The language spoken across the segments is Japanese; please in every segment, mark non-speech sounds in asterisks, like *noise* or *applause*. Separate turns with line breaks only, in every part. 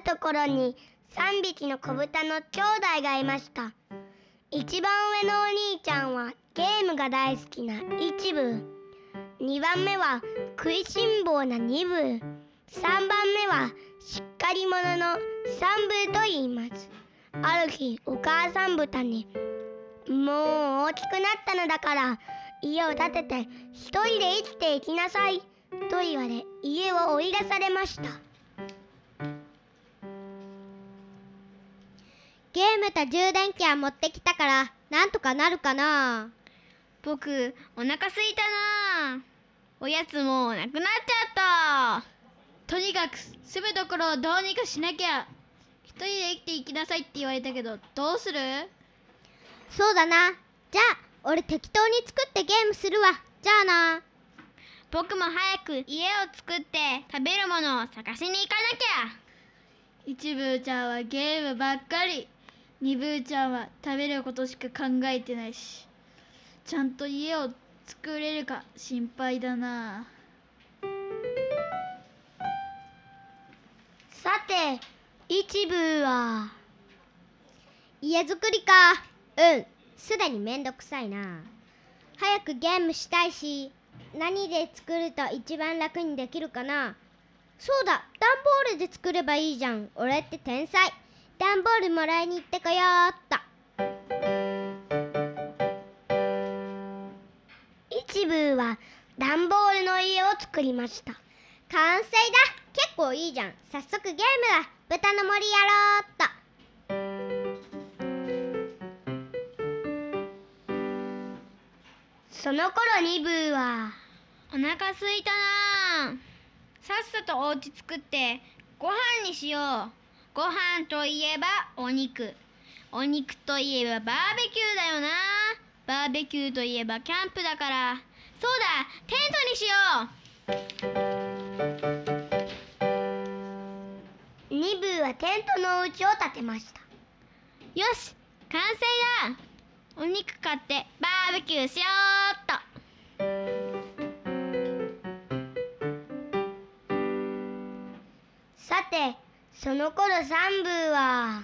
ころに3匹の子豚の兄弟がいました。一番上のお兄ちゃんはゲームが大好きな一部。2番目は食いしん坊な二部。3番目はしっかり者の三部と言います。ある日お母さん豚に「もう大きくなったのだから家を建てて一人で生きていきなさい」と言われ家を追い出されました
ムと充電器は持ってきたからなんとかなるかな。
僕お腹すいたな。おやつもなくなっちゃった。
とにかく住むところをどうにかしなきゃ。一人で生きていきなさいって言われたけどどうする？
そうだな。じゃあ俺適当に作ってゲームするわ。じゃあな。
僕も早く家を作って食べるものを探しに行かなきゃ。
一部ちゃんはゲームばっかり二部ちゃんは食べることしか考えてないしちゃんと家を作れるか心配だな。
さて一部は。
家作りか。うん。すでにめんどくさいな。早くゲームしたいし何で作ると一番楽にできるかな。そうだ段ボールで作ればいいじゃん。俺って天才。段ボールもらいに行ってこようっと。
一部は段ボールの家を作りました。
完成だ。結構いいじゃん。早速ゲームだ豚の森やろうっと。
その頃二部は
お腹すいたな。さっさとお家作ってご飯にしよう。ご飯といえばお肉。お肉といえばバーベキューだよな。バーベキューといえばキャンプだから。そうだテントにしよ
う。二部はテントのお家を建てました。
よし完成だ。お肉買ってバーベキューしよう
その頃三部は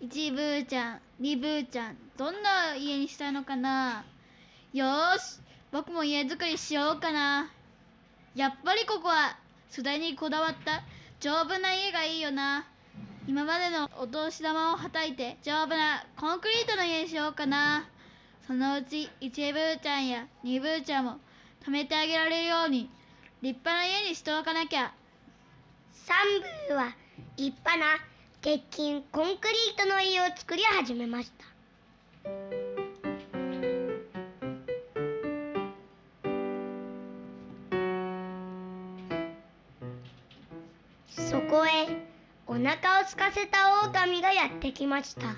一ブーちゃん二ブーちゃんどんな家にしたいのかな？よーし僕も家作りしようかな。やっぱりここは素材にこだわった丈夫な家がいいよな。今までのお年玉をはたいて丈夫なコンクリートの家にしようかな。そのうち一ブーちゃんや二ブーちゃんも貯めてあげられるように立派な家にしておかなきゃ。
三部は立派な鉄筋コンクリートの家を作り始めました。そこへお腹を空かせた狼がやってきました。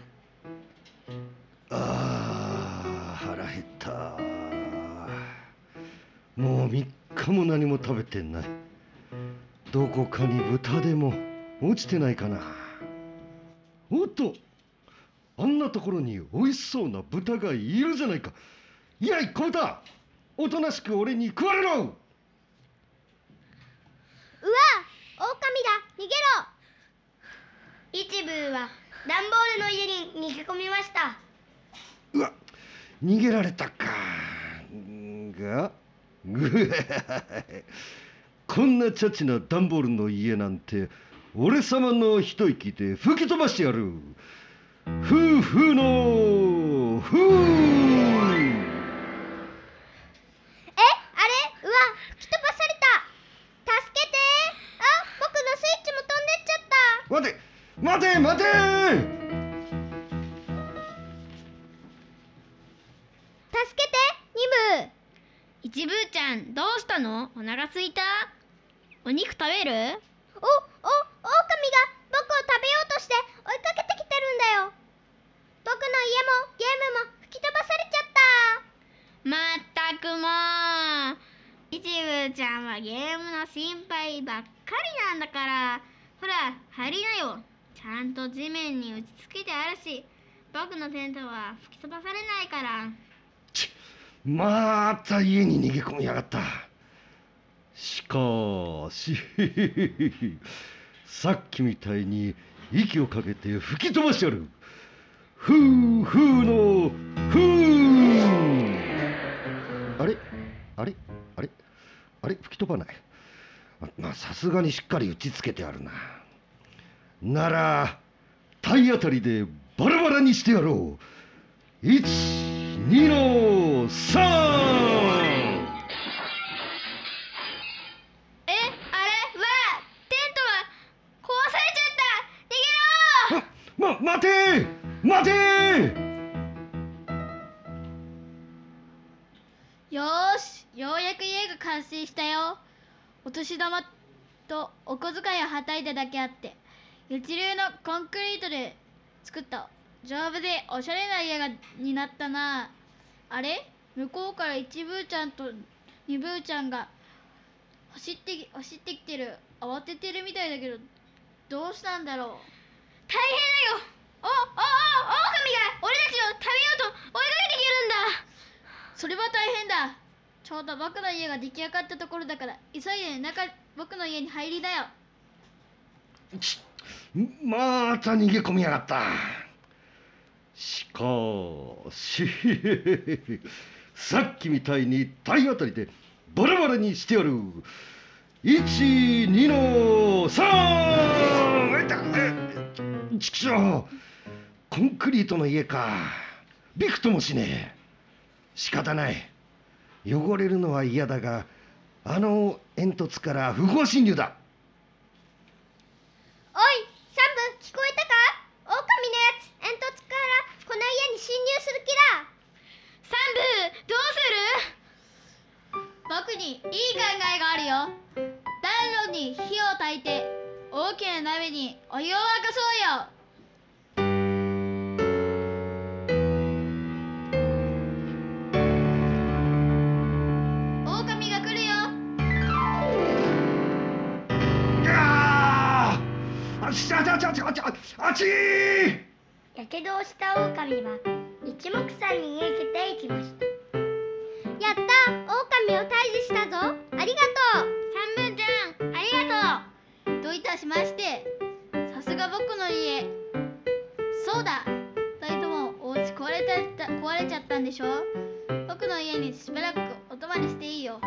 あー腹減った。もう3日も何も食べてない。どこかに豚でも落ちてないかな？おっとあんなところに美味しそうな豚がいるじゃないか。いやい小豚おとなしく俺に食われろ！
うわ狼だ！逃げろ！
一部は段ボールの家に逃げ込みました。
うわ逃げられたか。がぐこんなチャチな段ボールの家なんて俺様の一息で吹き飛ばしてやる。夫婦のふう
えあれ？うわ吹き飛ばされた。助けて。あ僕のスイッチも飛んでっちゃった。
待て待て待て。
助けて二部
一ブーちゃんどうしたの？お腹すいた？お肉食べる
お、お、狼が僕を食べようとして追いかけてきてるんだよ。僕の家もゲームも吹き飛ばされちゃった。
まったくもうちゃんはゲームの心配ばっかりなんだから。ほら入りなよ。ちゃんと地面に打ちつけてあるし。僕のテントは吹き飛ばされないから。
また家に逃げ込みやがった。しかし。*laughs* さっきみたいに息をかけて吹き飛ばしてやる。ふうふうのふう。あれ？あれ？あれ？吹き飛ばない？あまあさすがにしっかり打ちつけてあるな。なら体当たりでバラバラにしてやろう。12の3
え？あれ？わ！テントが壊されちゃった。逃げろ
ま、待て待て
よーしようやく家が完成したよ。お年玉とお小遣いをはたいただけあって一流のコンクリートで作った。丈夫でおしゃれな家がになったな。あれ？向こうから一ブーちゃんと二ブーちゃんが走って走ってきてる。慌ててるみたいだけどどうしたんだろう。
大変だよ。おおお狼が俺たちを食べようと追いかけてくるんだ。
それは大変だ。ちょうど僕の家が出来上がったところだから急いで中僕の家に入りだよ。
ちまた逃げ込みやがった。しかし *laughs* さっきみたいに体当たりでバラバラにしてやる。12の3ちくしょう。コンクリートの家か。びくともしねえ。仕方ない。汚れるのは嫌だがあの煙突から不法侵入だ。
おいサンブ聞こえたか？狼のやつ煙突からこの家に侵入する気だ。
サンブどうする？
僕にいい考えがあるよ。暖炉に火を焚いて大きな鍋にお湯を沸かそうよ
ちゃちゃちゃちゃちゃあち
やけどをした狼は一目散に逃げていきました。
やった狼を退治したぞ。ありがとう。
サンブちゃん。ありがとう。
どういたしまして。さすが僕の家。そうだ。二人ともお家壊れた壊れちゃったんでしょ。僕の家にしばらくお泊まりしていいよ。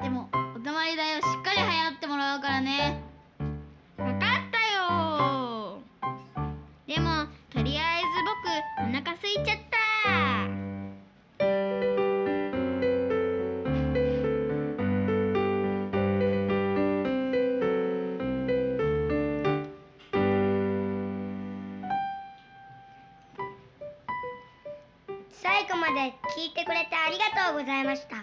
でもお泊まり代をしっかり払ってもらうからね。
僕お腹空いちゃった。
最後まで聞いてくれてありがとうございました。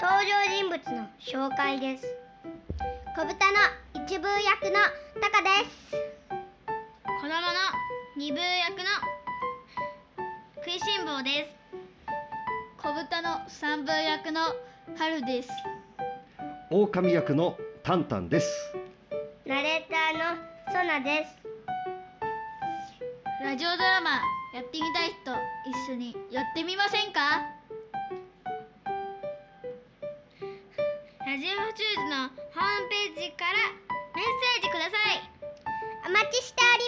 登場人物の紹介です。
小豚の一部役のタカです。
子供の二部役の食いしん坊です。
小豚の三分役の春です。
狼役のタンタンです。
ナレーターのソナです。
ラジオドラマやってみたい人一緒にやってみませんか？
ラジオチューズのホームページからメッセージください。
お待ちしており